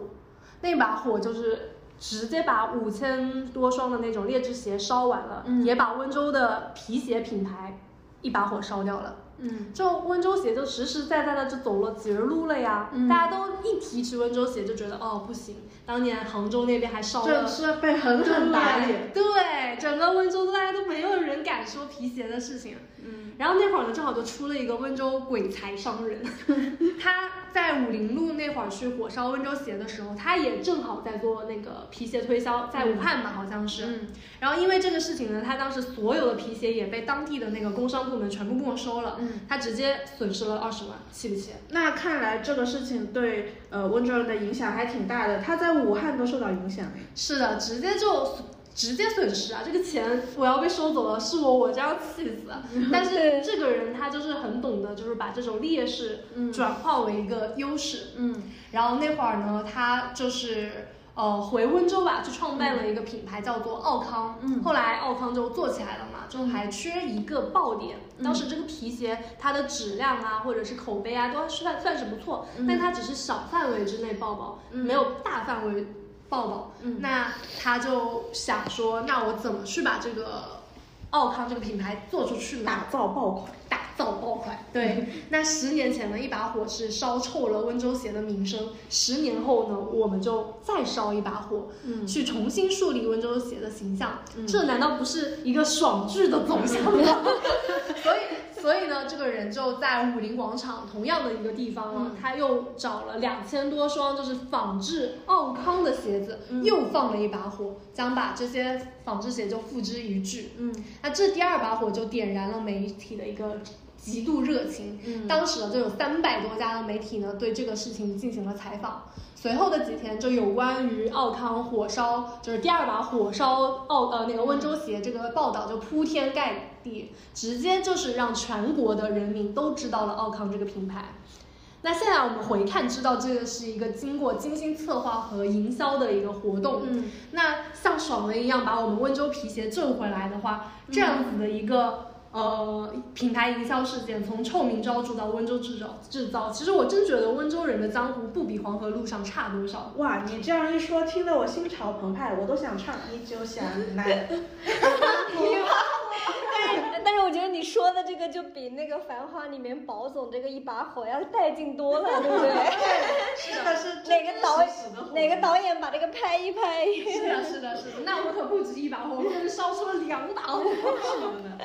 那把火就是直接把五千多双的那种劣质鞋烧完了，嗯。也把温州的皮鞋品牌一把火烧掉了。嗯。就温州鞋就实实在在的就走了绝路了呀，嗯。大家都一提起温州鞋就觉得哦不行，当年杭州那边还烧了这是被狠狠打脸。对，对，整个温州大家都没有人敢说皮鞋的事情。嗯然后那会儿呢，正好就出了一个温州鬼才商人，<laughs> 他在武林路那会儿去火烧温州鞋的时候，他也正好在做那个皮鞋推销，在武汉吧好像是。嗯然后因为这个事情呢，他当时所有的皮鞋也被当地的那个工商部门全部没收了，嗯，他直接损失了二十万，气不气？那看来这个事情对呃温州人的影响还挺大的，他在武汉都受到影响。是的，直接就直接损失啊！这个钱我要被收走了，是我我这样气死。<laughs> 但是这个人他就是很懂得，就是把这种劣势嗯转化为一个优势。嗯然后那会儿呢，他就是呃回温州吧，去创办了一个品牌叫做奥康。嗯后来奥康就做起来了嘛，就还缺一个爆点。嗯当时这个皮鞋它的质量啊，或者是口碑啊，都算算是不错，嗯但它只是小范围之内爆爆，嗯没有大范围爆爆。嗯那他就想说，那我怎么去把这个奥康这个品牌做出去呢？打造爆款。打造爆款。对，那十年前呢，一把火是烧臭了温州鞋的名声。十年后呢，我们就再烧一把火，嗯去重新树立温州鞋的形象。嗯这难道不是一个爽剧的走向吗？<laughs> 所以，所以呢，这个人就在武林广场同样的一个地方啊，嗯他又找了两千多双就是仿制奥康的鞋子，嗯又放了一把火，将把这些仿制鞋就付之一炬。嗯那这第二把火就点燃了媒体的一个极度热情。嗯当时呢，就有三百多家的媒体呢对这个事情进行了采访。随后的几天，就有关于奥康火烧，就是第二把火烧奥呃那个温州鞋这个报道就铺天盖地，直接就是让全国的人民都知道了奥康这个品牌。那现在我们回看，知道这个是一个经过精心策划和营销的一个活动。嗯那像爽文一样把我们温州皮鞋挣回来的话，这样子的一个、呃品牌营销事件，从臭名昭著到温州制造制造，其实我真觉得温州人的江湖不比黄河路上差多少。哇，你这样一说，听得我心潮澎湃，我都想唱《依旧想来》。但是 <laughs> 但是我觉得你说的这个就比那个《繁花》里面宝总这个一把火要带劲多了，对不对？是的，是哪个导哪个导演把这个拍一拍？是的，是的，是的。那我可不止一把火，我可能烧出了两把火。是的呢。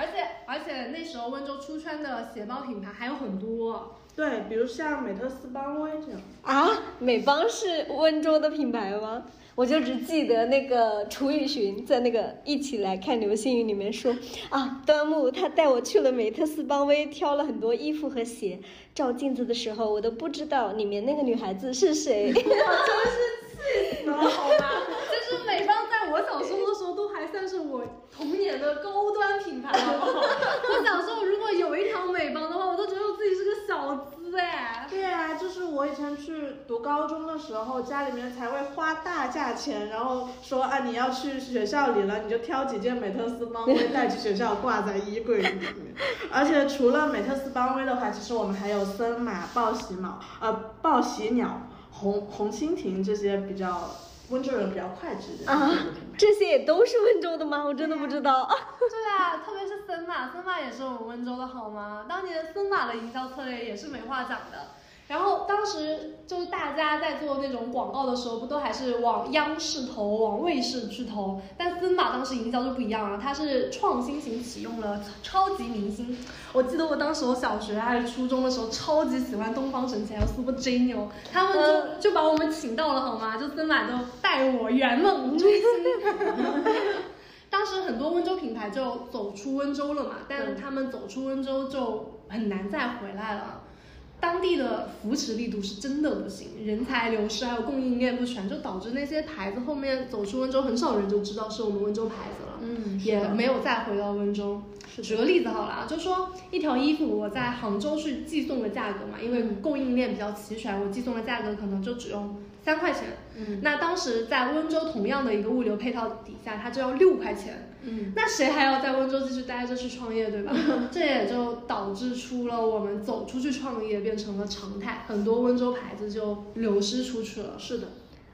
而且而且那时候温州出圈的鞋包品牌还有很多。对，比如像美特斯邦威这样。啊，美邦是温州的品牌吗？我就只记得那个楚雨荨在那个《一起来看流星雨》里面说啊，端木他带我去了美特斯邦威，挑了很多衣服和鞋，照镜子的时候我都不知道里面那个女孩子是谁。<laughs> 我真是气死了好吧？就是美邦在我小时候的时候都还算是我童年的高端品牌，<laughs> 好不好？我小时候如果有一条美邦的话，我都觉得我自己是个小资哎。对啊，就是我以前去读高中的时候，家里面才会花大价钱，然后说啊你要去学校里了，你就挑几件美特斯邦威带去学校挂在衣柜里面。而且除了美特斯邦威的话，其实我们还有森马、报喜鸟、呃报喜鸟、红红蜻蜓这些比较温州人比较快炙人啊。这些也都是温州的吗？我真的不知道。对啊，特别是森马，森马也是我们温州的好吗？当年森马的营销策略也是没话讲的。然后当时就是大家在做那种广告的时候，不都还是往央视投、往卫视去投？但森马当时营销就不一样了，它是创新型启用了超级明星。我记得我当时我小学还是初中的时候，超级喜欢东方神起还有 Super Junior，他们就就把我们请到了好吗？就森马就带我圆梦追星。<laughs> 当时很多温州品牌就走出温州了嘛，但他们走出温州就很难再回来了。当地的扶持力度是真的不行，人才流失，还有供应链不全，就导致那些牌子后面走出温州，很少人就知道是我们温州牌子了，嗯也没有再回到温州。举个例子好了啊，就说一条衣服我在杭州是寄送的价格嘛，因为供应链比较齐全，我寄送的价格可能就只用三块钱。嗯那当时在温州同样的一个物流配套底下，它就要六块钱。嗯那谁还要在温州继续待着去创业，对吧？<laughs> 这也就导致出了我们走出去创业变成了常态，很多温州牌子就流失出去了。是的，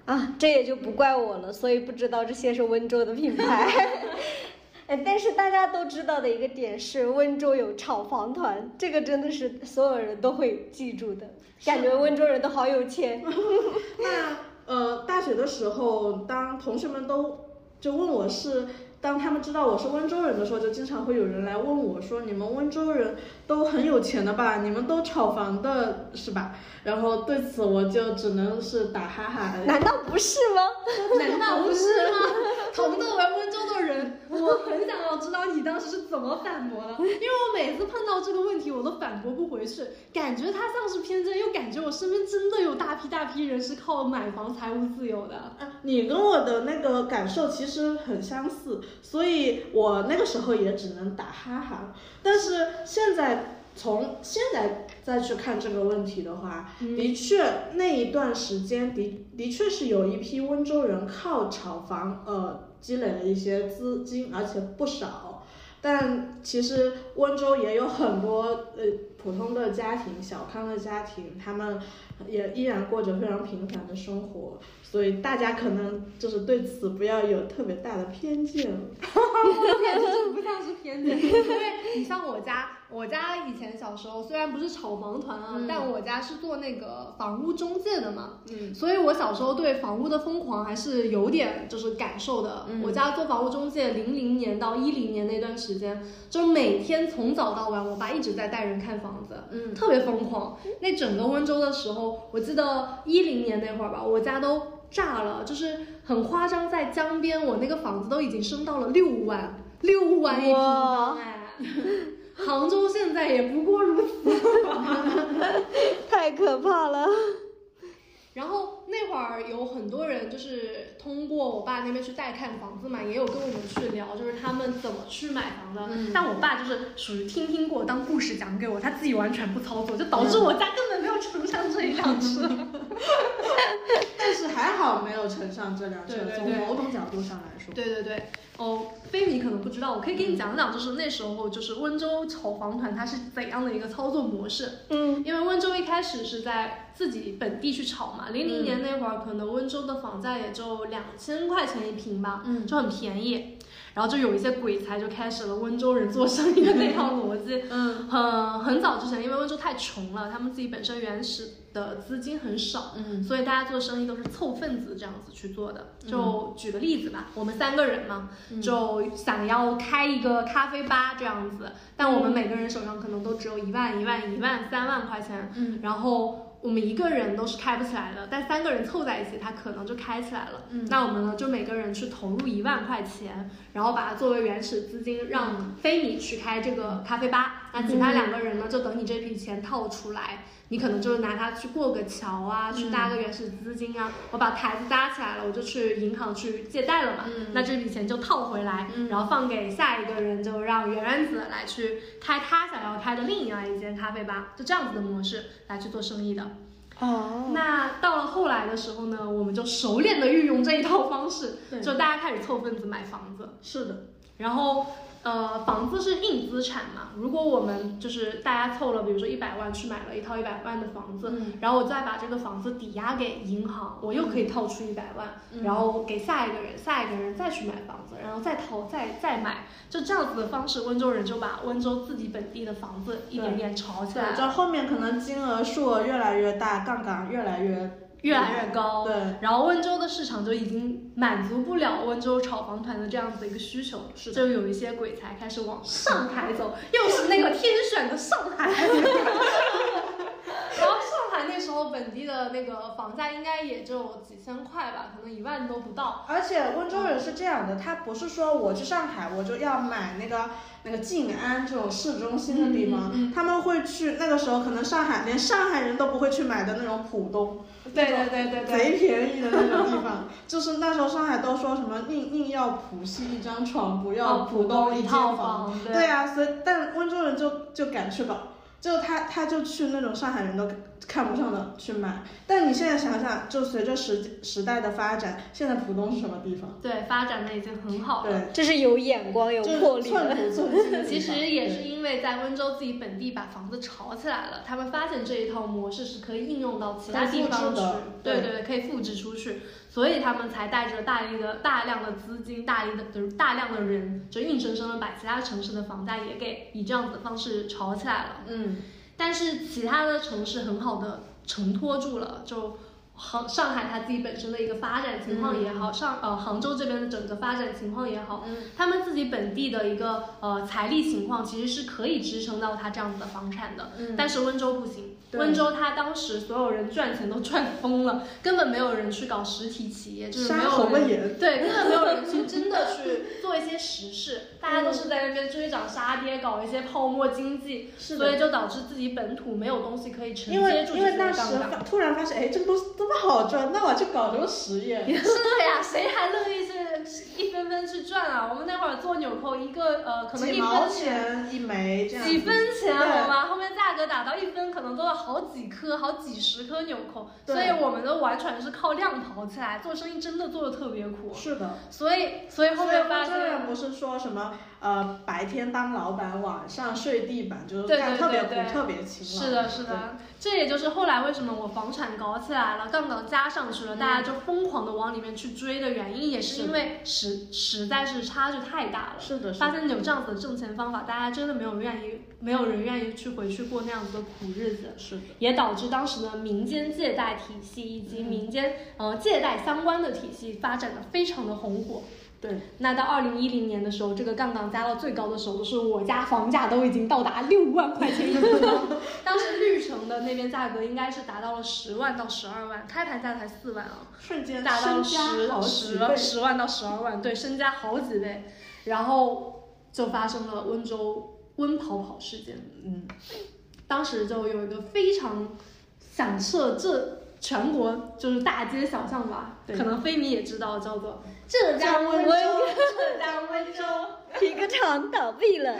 啊，这也就不怪我了，所以不知道这些是温州的品牌。<laughs> 哎，但是大家都知道的一个点是，温州有炒房团，这个真的是所有人都会记住的，感觉温州人都好有钱。<laughs> 那呃，大学的时候，当同学们都就问我是，当他们知道我是温州人的时候，就经常会有人来问我说：“你们温州人都很有钱的吧？你们都炒房的是吧？”然后对此我就只能是打哈哈。难道不是吗？难道不是吗？同作为温州的人，我很想要知道你当时是怎么反驳的，因为我每次碰到这个问题，我都反驳不回去，感觉他像是偏见，又感觉我身边真的有大批大批人是靠买房财务自由的。啊你跟我的那个感受其实很相似，所以我那个时候也只能打哈哈。但是现在从现在再去看这个问题的话，的确那一段时间的的确是有一批温州人靠炒房呃积累了一些资金，而且不少。但其实温州也有很多呃普通的家庭、小康的家庭，他们也依然过着非常平凡的生活，所以大家可能就是对此不要有特别大的偏见。感觉这不像是偏见，因为你像我家，我家以前小时候虽然不是炒房团啊，嗯但我家是做那个房屋中介的嘛，嗯所以我小时候对房屋的疯狂还是有点就是感受的。嗯我家做房屋中介，零零年到一零年那段时间，就每天从早到晚，我爸一直在带人看房子。嗯特别疯狂。那整个温州的时候，我记得一零年那会儿吧，我家都炸了，就是很夸张，在江边，我那个房子都已经升到了六万，六万一平方哎。杭州现在也不过如此。<laughs> 太可怕了。然后那会儿有很多人就是通过我爸那边去带看房子嘛，也有跟我们去聊，就是他们怎么去买房的。嗯但我爸就是属于听听过当故事讲给我，他自己完全不操作，就导致我家根本没有乘上这一辆车。<laughs> 但是还好没有乘上这辆车，对对对从某种角度上来说。对对对，哦，菲米可能不知道，我可以给你讲讲，就是那时候就是温州炒房团它是怎样的一个操作模式。嗯，因为温州一开始是在自己本地去炒嘛，零零年那会儿可能温州的房价也就两千块钱一平吧，嗯就很便宜。然后就有一些鬼才就开始了温州人做生意的那套逻辑。嗯 <laughs> 很很早之前，因为温州太穷了，他们自己本身原始的资金很少，嗯所以大家做生意都是凑份子这样子去做的。就举个例子吧，我们三个人嘛，就想要开一个咖啡吧这样子，但我们每个人手上可能都只有一万、一万、一万、三万块钱，嗯然后。我们一个人都是开不起来的，但三个人凑在一起，他可能就开起来了。嗯那我们呢，就每个人去投入一万块钱，然后把它作为原始资金，让非你去开这个咖啡吧。那其他两个人呢，就等你这笔钱套出来，你可能就是拿它去过个桥啊，去搭个原始资金啊。我把台子搭起来了，我就去银行去借贷了嘛。嗯那这笔钱就套回来，嗯然后放给下一个人，就让圆圆子来去开他想要开的另外一间咖啡吧，就这样子的模式来去做生意的。哦，那到了后来的时候呢，我们就熟练的运用这一套方式，对就大家开始凑份子买房子，是的，然后呃，房子是硬资产嘛，如果我们就是大家凑了，比如说一百万去买了一套一百万的房子，嗯然后我再把这个房子抵押给银行，我又可以套出一百万，嗯然后给下一个人，下一个人再去买房子，然后再套再再买，就这样子的方式，温州人就把温州自己本地的房子一点点炒起来这后面可能金额数额越来越大，杠杆越来越越来越高。对，然后温州的市场就已经满足不了温州炒房团的这样子的一个需求，是就有一些鬼才开始往上海走，又是那个天选的上海。<laughs> 然后上海那时候候本地的那个房价应该也就几千块吧，可能一万都不到。而且温州人是这样的，他不是说我去上海我就要买那个那个静安这种市中心的地方，嗯他们会去那个时候可能上海连上海人都不会去买的那种浦东，对对对对对，贼便宜的那种地方，就是那时候上海都说什么宁宁要浦西一张床，不要哦浦东一间套房对对呀、所以但温州人就就敢去搞。就他，他就去那种上海人都看不上的去买，但你现在想想，就随着时时代的发展，现在浦东是什么地方？对，发展的已经很好了。对，这是有眼光、有魄力寸的。<laughs> 其实也是因为在温州自己本地把房子炒起来了，他们发现这一套模式是可以应用到其他地方去对对对，可以复制出去，所以他们才带着大力的大量的资金、大力的就是大量的人，就硬生生的把其他城市的房价也给以这样子的方式炒起来了。嗯，但是其他的城市很好的承托住了，就杭上海它自己本身的一个发展情况也好，上呃杭州这边的整个发展情况也好，嗯。他们自己本地的一个呃财力情况其实是可以支撑到它这样子的房产的，嗯。但是温州不行，对温州它当时所有人赚钱都赚疯了，根本没有人去搞实体企业，就是没有人。对，根本没有人去真的去做一些实事，<laughs> 大家都是在那边追涨杀跌，搞一些泡沫经济，是所以就导致自己本土没有东西可以承因为接住这些因为当时突然发现，哎，这个东西这么好赚，那我去搞什么实业。<laughs> 是的呀，谁还乐意去一分分去赚啊？我们那会儿做纽扣，一个呃，可能一几毛分钱。一枚这样。几分钱好吗？后面价格打到一分，可能都要好几颗、好几十颗纽扣，所以我们都完全是靠量跑起来，做生意真的做的特别苦。是的。所以，所以后面发现，不是说什么呃白天当老板，晚上睡地板，就是特别苦特别勤劳。是的，是的，这也就是后来为什么我房产搞起来了，杠杆加上去了，嗯大家就疯狂的往里面去追的原因，也是因为实实在是差距太大了。是的，是的。发现有这样子的挣钱方法，大家真的没有愿意，没有人愿意去回去过那样子的苦日子，是的。也导致当时的民间借贷体系以及民间呃借贷相关的体系发展的非常的红火。对，那到二零一零年的时候，这个杠杆加到最高的时候，就是我家房价都已经到达六万块钱一平方。当时绿城的那边价格应该是达到了十万到十二万，开盘价才四万啊。瞬间达到十十十万到十二万，对，身家好几倍，然后就发生了温州温跑跑事件。嗯，当时就有一个非常响彻这全国就是大街小巷吧，可能非迷也知道，叫做浙江温州，浙江温州，皮革厂倒闭了，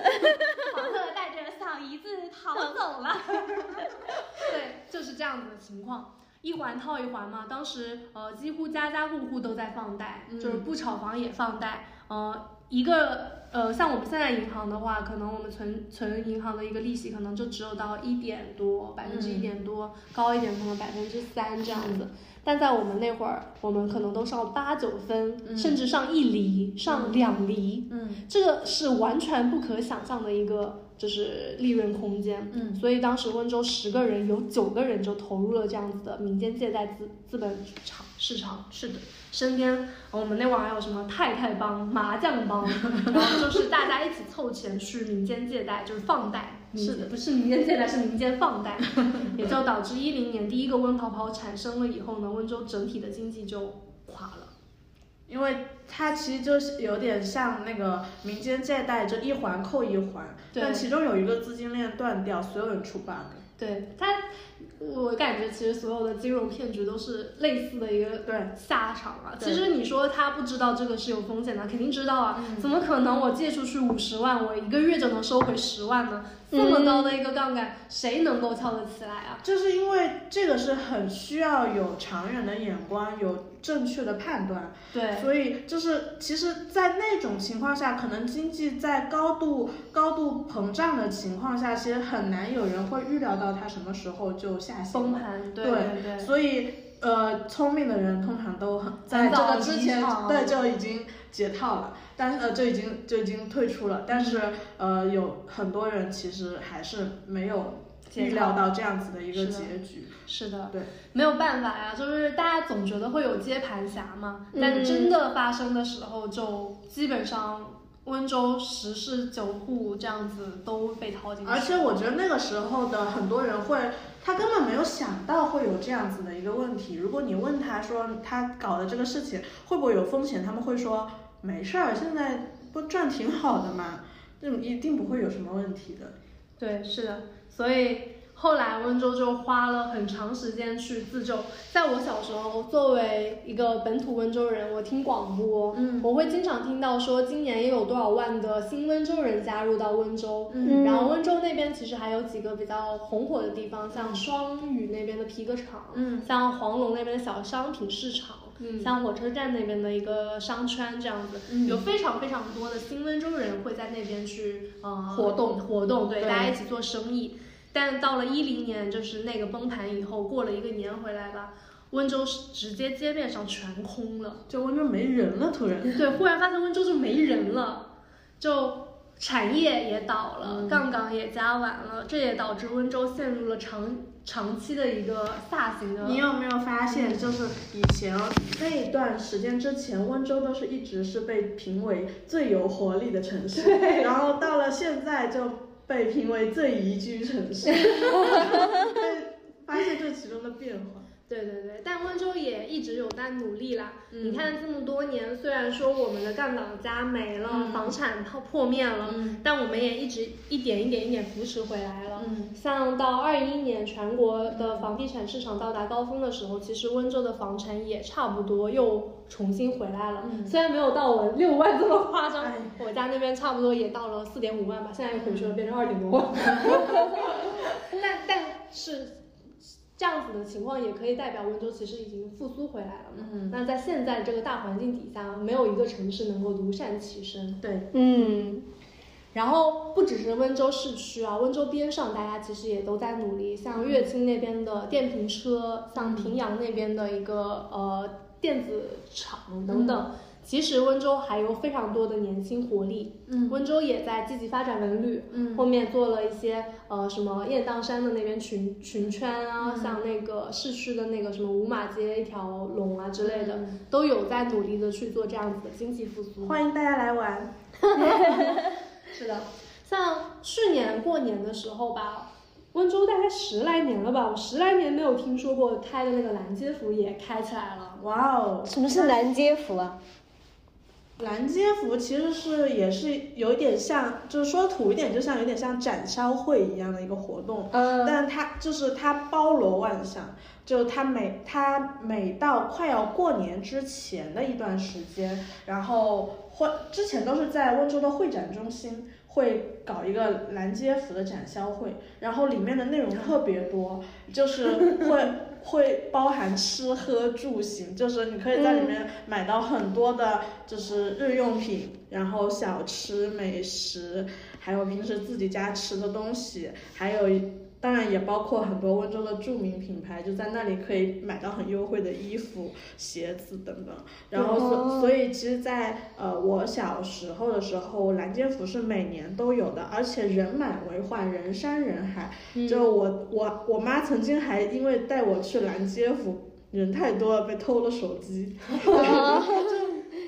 黄鹤带着小姨子逃走了。<laughs> 对，就是这样子的情况。一环套一环嘛，当时呃几乎家家户户都在放贷，嗯就是不炒房也放贷。呃，一个呃像我们现在银行的话，可能我们存存银行的一个利息可能就只有到一点多，百分之一点多，高一点可能百分之三这样子。但在我们那会儿，我们可能都上八九分，嗯甚至上一厘、上两厘，嗯这个是完全不可想象的一个就是利润空间。嗯所以当时温州十个人有九个人就投入了这样子的民间借贷资资本场市场。是的，身边呃我们那会儿还有什么太太帮、麻将帮，<laughs> 然后就是大家一起凑钱去民间借贷，就是放贷。是的不是民间借贷，是民间放贷，也就导致一零年第一个温跑跑产生了以后呢，温州整体的经济就垮了。因为它其实就是有点像那个民间借贷，就一环扣一环，对但其中有一个资金链断掉，所有人出 bug。对它，我感觉其实所有的金融骗局都是类似的一个对，下场啊。其实你说他不知道这个是有风险的，肯定知道啊。嗯怎么可能我借出去五十万，我一个月就能收回十万呢？这么高的一个杠杆，谁能够撬得起来啊？就是因为这个是很需要有长远的眼光，有正确的判断。对，所以就是，其实，在那种情况下，可能经济在高度高度膨胀的情况下，其实很难有人会预料到它什么时候就下行。崩盘，对对对。所以，呃，聪明的人通常都很在这个之前对就已经解套了，但是呃就已经就已经退出了，但是呃有很多人其实还是没有预料到这样子的一个结局。是的，对，没有办法呀，就是大家总觉得会有接盘侠嘛，嗯。但真的发生的时候，就基本上温州十室九户这样子都被掏进去。而且我觉得那个时候的很多人会，他根本没有想到会有这样子的一个问题。如果你问他说他搞的这个事情会不会有风险，他们会说没事儿，现在不赚挺好的嘛，这一定不会有什么问题的。对，是的，所以。后来温州就花了很长时间去自救。在我小时候，作为一个本土温州人，我听广播，嗯，我会经常听到说今年又有多少万的新温州人加入到温州。嗯，然后温州那边其实还有几个比较红火的地方，像双屿那边的皮革厂，嗯，像黄龙那边的小商品市场，嗯，像火车站那边的一个商圈这样子，嗯，有非常非常多的新温州人会在那边去呃活动。活动，对，对。大家一起做生意。但到了一零年，就是那个崩盘以后，过了一个年回来吧，温州直接街面上全空了，就温州没人了，突然。对，忽然发现温州就没人了，就产业也倒了，杠杆也加完了，这也导致温州陷入了长长期的一个下行的。你有没有发现，就是以前那一段时间之前，温州都是一直是被评为最有活力的城市，然后到了现在就。被评为最宜居城市，<laughs> 发现这其中的变化。对对对，但温州也一直有在努力啦。嗯、你看这么多年，虽然说我们的杠杆家没了，嗯、房产破破灭了，嗯、但我们也一直一点一点一点扶持回来了。嗯、像到二一年全国的房地产市场到达高峰的时候，其实温州的房产也差不多又重新回来了。嗯、虽然没有到我六万这么夸张，哎、我家那边差不多也到了四点五万吧，现在又回去了，变成二点多万。<laughs> <laughs> 但但是。这样子的情况也可以代表温州其实已经复苏回来了嘛？嗯，那在现在这个大环境底下，没有一个城市能够独善其身。对，嗯。然后不只是温州市区啊，温州边上大家其实也都在努力，像乐清那边的电瓶车，像平阳那边的一个呃电子厂等等。其实温州还有非常多的年轻活力，嗯，温州也在积极发展文旅，嗯，后面做了一些呃什么雁荡山的那边群群圈啊，嗯、像那个市区的那个什么五马街一条龙啊之类的，嗯、都有在努力的去做这样子的经济复苏。欢迎大家来玩。<laughs> <laughs> 是的，像去年过年的时候吧，温州大概十来年了吧，我十来年没有听说过开的那个蓝街服也开起来了。哇哦，什么是蓝街服啊？蓝街服其实是也是有一点像，就是说土一点，就像有点像展销会一样的一个活动。嗯。但它就是它包罗万象，就它每它每到快要过年之前的一段时间，然后会之前都是在温州的会展中心会搞一个蓝街服的展销会，然后里面的内容特别多，就是会。会包含吃喝住行，就是你可以在里面买到很多的，就是日用品，然后小吃、美食，还有平时自己家吃的东西，还有当然也包括很多温州的著名品牌，就在那里可以买到很优惠的衣服、鞋子等等。然后所所以其实，在呃我小时候的时候，蓝街服是每年都有的，而且人满为患，人山人海。就我我我妈曾经还因为带我去蓝街服，人太多了被偷了手机。<laughs> <laughs>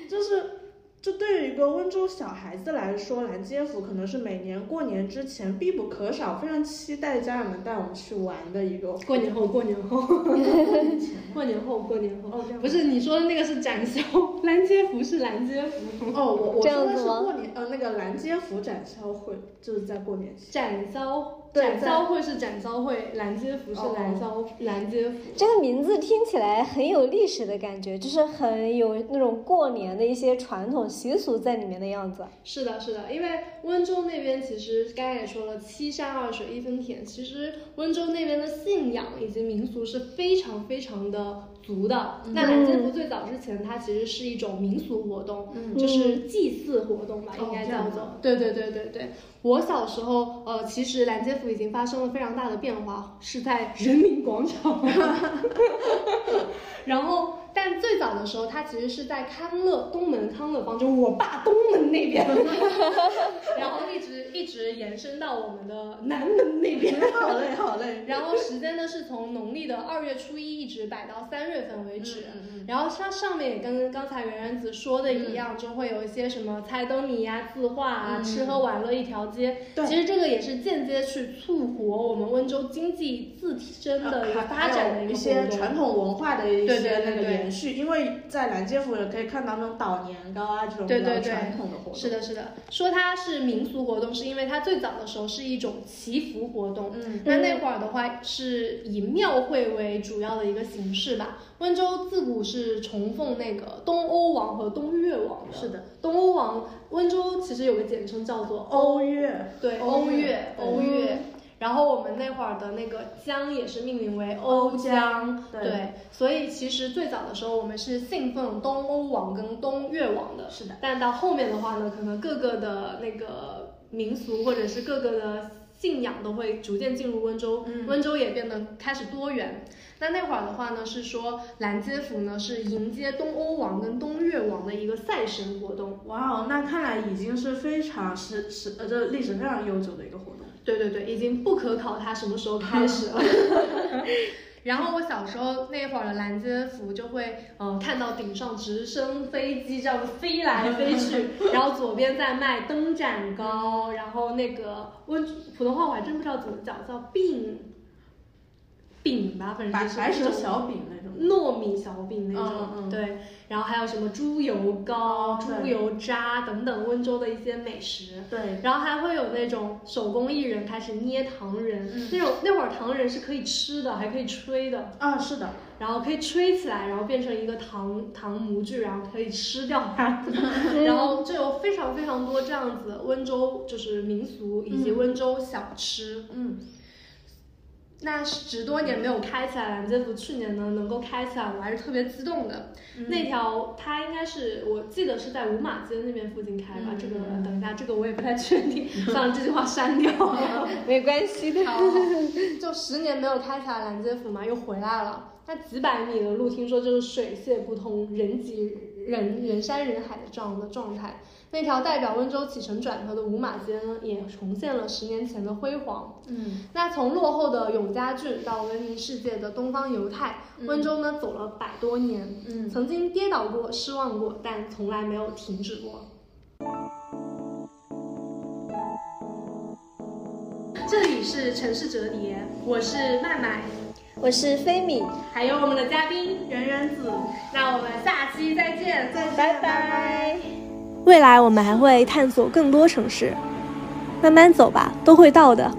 就就是。这对于一个温州小孩子来说，蓝街服可能是每年过年之前必不可少，非常期待家长们带我们去玩的一个。过年后，过年后，<laughs> 过年后，过年后。哦，不是你说的那个是展销，蓝街服是蓝街服。哦，我我说的是过年，呃，那个蓝街服展销会就是在过年期。展销，展销会是展销会，蓝街服是蓝销蓝街服。这个名字听起来很有历史的感觉，就是很有那种过年的一些传统。习俗在里面的样子，是的，是的，因为温州那边其实刚才也说了，七山二水一分田，其实温州那边的信仰以及民俗是非常非常的足的。那蓝街服最早之前，它其实是一种民俗活动，就是祭祀活动吧，应该叫做。对对对对对，我小时候，呃，其实蓝街府已经发生了非常大的变化，是在人民广场，<laughs> 然后。但最早的时候，它其实是在康乐东门康乐坊，就我爸东门那边，<laughs> <laughs> 然后一直一直。延伸到我们的南门那边。<laughs> 好嘞，好嘞。然后时间呢是从农历的二月初一一直摆到三月份为止。然后它上面也跟刚才圆圆子说的一样，就会有一些什么猜灯谜呀、字画啊、吃喝玩乐一条街。对，其实这个也是间接去促活我们温州经济自身的一个发展的一些传统文化的一些那个延续。因为在兰街府也可以看到那种捣年糕啊这种比较传统的活动。是的，是的。说它是民俗活动，是因为它最早的时候是一种祈福活动。嗯，那那会儿的话是以庙会为主要的一个形式吧。温州自古是崇奉那个东欧王和东越王的。是的，东欧王，温州其实有个简称叫做欧越。对，欧越，欧越。然后我们那会儿的那个江也是命名为瓯江。对。所以其实最早的时候我们是信奉东欧王跟东越王的。是的。但到后面的话呢，可能各个的那个民俗或者是各个的信仰都会逐渐进入温州，温州也变得开始多元。那那会儿的话呢，是说拦街府呢是迎接东欧王跟东越王的一个赛神活动。哇哦，那看来已经是非常是是呃这历史非常悠久的一个活动。对对对，已经不可考它什么时候开始了。<laughs> 然后我小时候那会儿的拦街服就会呃看到顶上直升飞机这样子飞来飞去，然后左边在卖灯盏糕，然后那个温普通话我还真不知道怎么讲，叫饼。饼吧，反正就是白蛇小饼那种，糯米小饼那种，对。然后还有什么猪油糕、猪油渣等等温州的一些美食，对。然后还会有那种手工艺人开始捏糖人，那种那会儿糖人是可以吃的，还可以吹的。啊，是的。然后可以吹起来，然后变成一个糖糖模具，然后可以吃掉它。<laughs> 然后就有非常非常多这样子温州就是民俗以及温州小吃，嗯。那十多年没有开起来，蓝街府去年呢能够开起来，我还是特别激动的。那条它应该是我记得是在五马街那边附近开吧，这个等一下，这个我也不太确定，<laughs> 算了，这句话删掉，<laughs> 没关系的。就十年没有开起来，蓝街府嘛又回来了。那几百米的路，听说就是水泄不通，人挤人，人山人海的这样的状态。那条代表温州起承转合的五马街呢，也重现了十年前的辉煌。嗯，那从落后的永嘉郡到闻名世界的东方犹太，温州呢走了百多年。嗯，曾经跌倒过，失望过，但从来没有停止过。这里是城市折叠，我是麦麦。我是飞米，还有我们的嘉宾圆圆子，那我们下期再见，再见，拜拜。未来我们还会探索更多城市，慢慢走吧，都会到的。